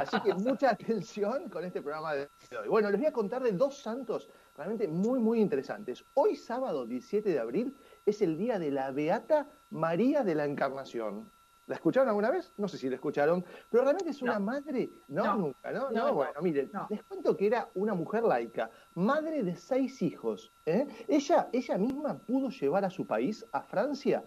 Así que mucha atención con este programa de hoy. Bueno, les voy a contar de dos santos realmente muy, muy interesantes. Hoy, sábado 17 de abril, es el día de la Beata María de la Encarnación. ¿La escucharon alguna vez? No sé si la escucharon, pero realmente es una madre, no, nunca, ¿no? No, bueno, miren, les cuento que era una mujer laica, madre de seis hijos. ¿eh? Ella, ella misma pudo llevar a su país, a Francia,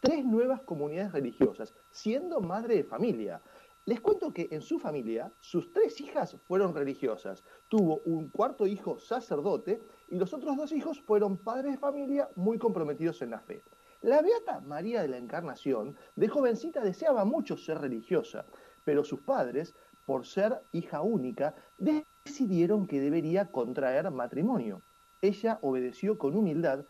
tres nuevas comunidades religiosas, siendo madre de familia. Les cuento que en su familia, sus tres hijas fueron religiosas. Tuvo un cuarto hijo sacerdote y los otros dos hijos fueron padres de familia muy comprometidos en la fe. La Beata María de la Encarnación, de jovencita, deseaba mucho ser religiosa, pero sus padres, por ser hija única, decidieron que debería contraer matrimonio. Ella obedeció con humildad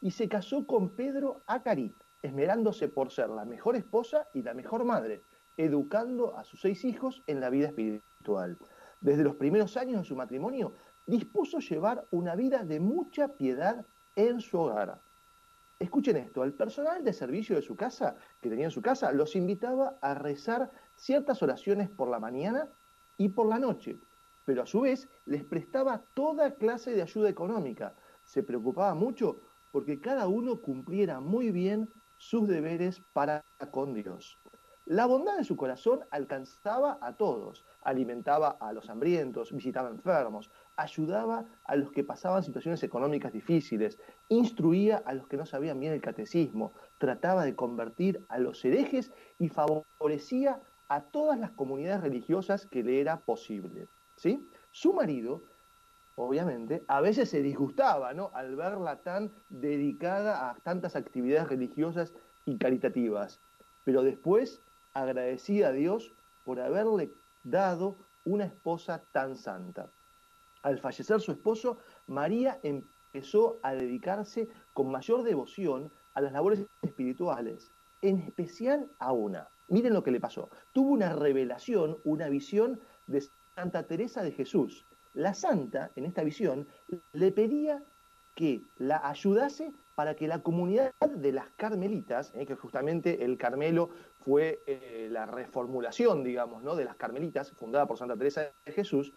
y se casó con Pedro Acarí, esmerándose por ser la mejor esposa y la mejor madre, educando a sus seis hijos en la vida espiritual. Desde los primeros años de su matrimonio, dispuso llevar una vida de mucha piedad en su hogar. Escuchen esto, el personal de servicio de su casa, que tenía en su casa, los invitaba a rezar ciertas oraciones por la mañana y por la noche, pero a su vez les prestaba toda clase de ayuda económica. Se preocupaba mucho porque cada uno cumpliera muy bien sus deberes para con Dios. La bondad de su corazón alcanzaba a todos, alimentaba a los hambrientos, visitaba enfermos, ayudaba a los que pasaban situaciones económicas difíciles, instruía a los que no sabían bien el catecismo, trataba de convertir a los herejes y favorecía a todas las comunidades religiosas que le era posible. ¿sí? Su marido, obviamente, a veces se disgustaba ¿no? al verla tan dedicada a tantas actividades religiosas y caritativas, pero después agradecía a Dios por haberle dado una esposa tan santa. Al fallecer su esposo, María empezó a dedicarse con mayor devoción a las labores espirituales, en especial a una. Miren lo que le pasó. Tuvo una revelación, una visión de Santa Teresa de Jesús. La santa, en esta visión, le pedía que la ayudase para que la comunidad de las carmelitas, eh, que justamente el Carmelo fue eh, la reformulación, digamos, ¿no? de las carmelitas, fundada por Santa Teresa de Jesús,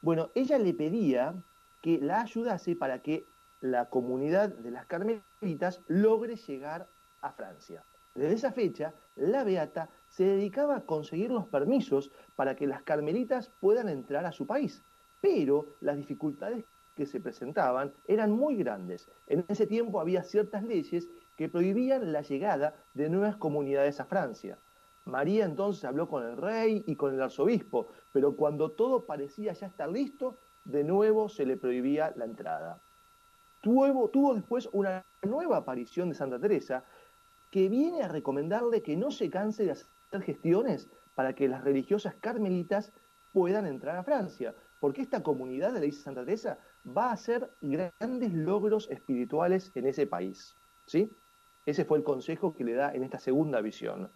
bueno, ella le pedía que la ayudase para que la comunidad de las carmelitas logre llegar a Francia. Desde esa fecha, la Beata se dedicaba a conseguir los permisos para que las carmelitas puedan entrar a su país, pero las dificultades que se presentaban eran muy grandes. En ese tiempo había ciertas leyes que prohibían la llegada de nuevas comunidades a Francia. María entonces habló con el rey y con el arzobispo, pero cuando todo parecía ya estar listo, de nuevo se le prohibía la entrada. Tuvo, después una nueva aparición de Santa Teresa que viene a recomendarle que no se canse de hacer gestiones para que las religiosas carmelitas puedan entrar a Francia, porque esta comunidad, le dice Santa Teresa, va a hacer grandes logros espirituales en ese país. ¿sí? Ese fue el consejo que le da en esta segunda visión.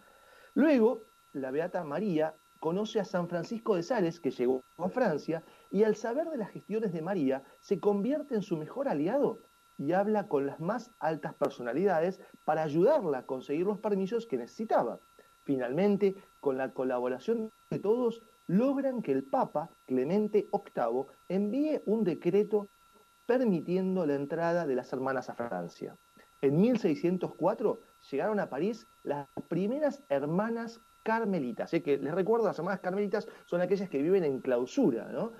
Luego, la Beata María conoce a San Francisco de Sales, que llegó a Francia, y al saber de las gestiones de María, se convierte en su mejor aliado y habla con las más altas personalidades para ayudarla a conseguir los permisos que necesitaba. Finalmente, con la colaboración de todos, logran que el Papa Clemente VIII envíe un decreto permitiendo la entrada de las hermanas a Francia. En 1604 llegaron a París las primeras hermanas carmelitas. que les recuerdo, las hermanas carmelitas son aquellas que viven en clausura, ¿no?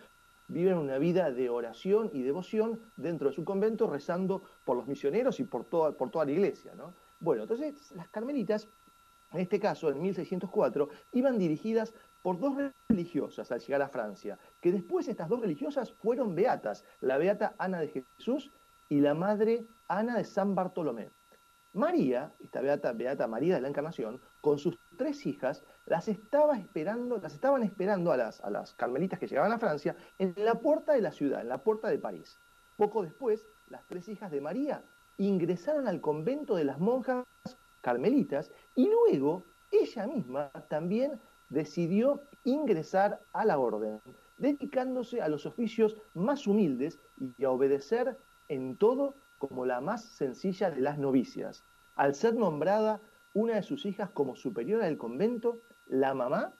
Viven una vida de oración y devoción dentro de su convento, rezando por los misioneros y por toda, por toda la iglesia, ¿no? Bueno, entonces las carmelitas, en este caso, en 1604, iban dirigidas por dos religiosas al llegar a Francia, que después estas dos religiosas fueron beatas, la beata Ana de Jesús y la madre Ana de San Bartolomé. María, esta beata, beata María de la Encarnación, con sus tres hijas, las estaba esperando, las estaban esperando a las, a las carmelitas que llegaban a Francia en la puerta de la ciudad, en la puerta de París. Poco después, las tres hijas de María ingresaron al convento de las monjas carmelitas y luego ella misma también decidió ingresar a la orden, dedicándose a los oficios más humildes y a obedecer en todo como la más sencilla de las novicias. Al ser nombrada una de sus hijas como superiora del convento, la mamá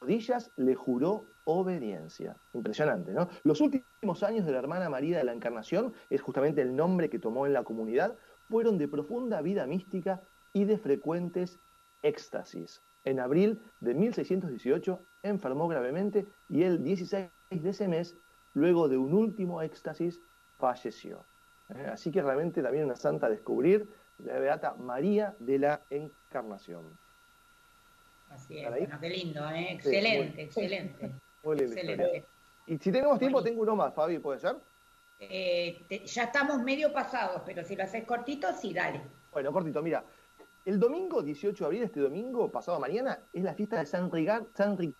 rodillas le juró obediencia. Impresionante, ¿no? Los últimos años de la hermana María de la Encarnación, es justamente el nombre que tomó en la comunidad, fueron de profunda vida mística y de frecuentes éxtasis. En abril de 1618 enfermó gravemente y el 16 de ese mes, luego de un último éxtasis, falleció. ¿Eh? Así que realmente también una santa a descubrir, la Beata María de la Encarnación. Así es, bueno, qué lindo, ¿eh? excelente, excelente. Muy lindo. Excelente. Y si tenemos tiempo, tengo uno más, Fabi, ¿puede ser? Eh, ya estamos medio pasados, pero si lo haces cortito, sí, dale. Bueno, cortito, mira. El domingo 18 de abril, este domingo, pasado mañana, es la fiesta de San, San Ricardo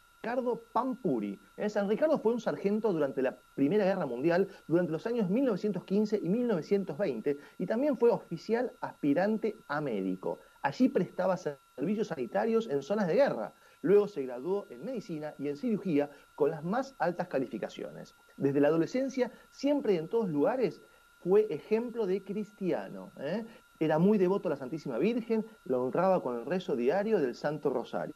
Pampuri. Eh, San Ricardo fue un sargento durante la Primera Guerra Mundial, durante los años 1915 y 1920, y también fue oficial aspirante a médico. Allí prestaba servicios sanitarios en zonas de guerra. Luego se graduó en medicina y en cirugía con las más altas calificaciones. Desde la adolescencia, siempre y en todos lugares, fue ejemplo de cristiano. ¿eh? Era muy devoto a la Santísima Virgen, lo honraba con el rezo diario del Santo Rosario.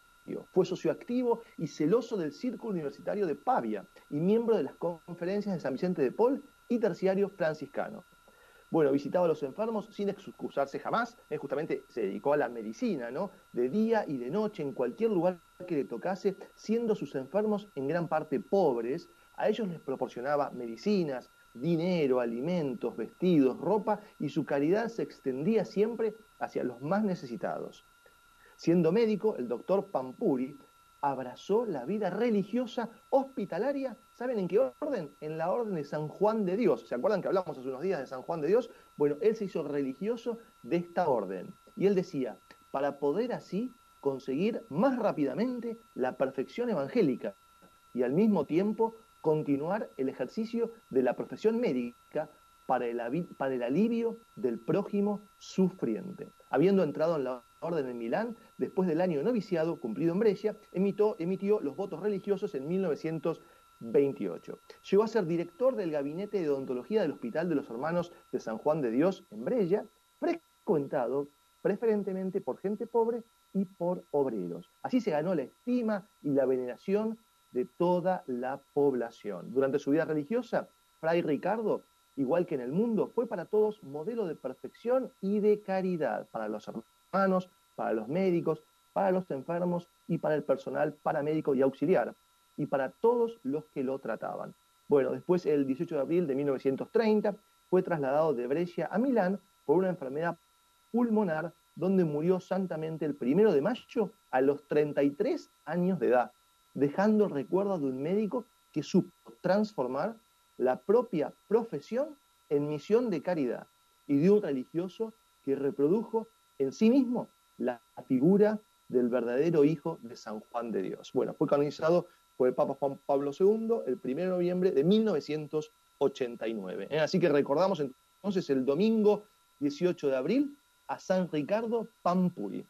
Fue socioactivo y celoso del Círculo Universitario de Pavia y miembro de las conferencias de San Vicente de Paul y terciario franciscano. Bueno, visitaba a los enfermos sin excusarse jamás, eh, justamente se dedicó a la medicina, ¿no? De día y de noche, en cualquier lugar que le tocase, siendo sus enfermos en gran parte pobres, a ellos les proporcionaba medicinas, dinero, alimentos, vestidos, ropa, y su caridad se extendía siempre hacia los más necesitados. Siendo médico, el doctor Pampuri abrazó la vida religiosa hospitalaria. ¿Saben en qué orden? En la orden de San Juan de Dios. ¿Se acuerdan que hablamos hace unos días de San Juan de Dios? Bueno, él se hizo religioso de esta orden. Y él decía, para poder así conseguir más rápidamente la perfección evangélica y al mismo tiempo continuar el ejercicio de la profesión médica para el, alivio del prójimo sufriente. Habiendo entrado en la orden en Milán, después del año noviciado cumplido en Brescia, emitió, emitió los votos religiosos en 1928. Llegó a ser director del gabinete de odontología del Hospital de los Hermanos de San Juan de Dios en Brescia, frecuentado preferentemente por gente pobre y por obreros. Así se ganó la estima y la veneración de toda la población. Durante su vida religiosa, Fray Ricardo, igual que en el mundo, fue para todos modelo de perfección y de caridad, para los hermanos, para los médicos, para los enfermos y para el personal paramédico y auxiliar, y para todos los que lo trataban. Bueno, después, el 18 de abril de 1930, fue trasladado de Brescia a Milán por una enfermedad pulmonar, donde murió santamente el primero de mayo a los 33 años de edad dejando el recuerdo de un médico que supo transformar la propia profesión en misión de caridad y de un religioso que reprodujo en sí mismo la figura del verdadero hijo de San Juan de Dios. Bueno, fue canonizado por el Papa Juan Pablo II el 1 de noviembre de 1989. ¿eh? Así que recordamos entonces el domingo 18 de abril a San Ricardo Pampuri.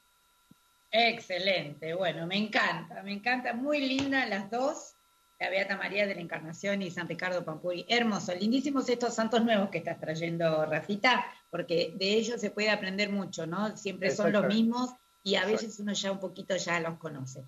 Excelente, bueno, me encanta, me encanta, muy linda las dos, la Beata María de la Encarnación y San Ricardo Pampuri, hermoso, lindísimos estos santos nuevos que estás trayendo, Rafita, porque de ellos se puede aprender mucho, ¿no? Siempre son los mismos y a veces uno ya un poquito ya los conoce.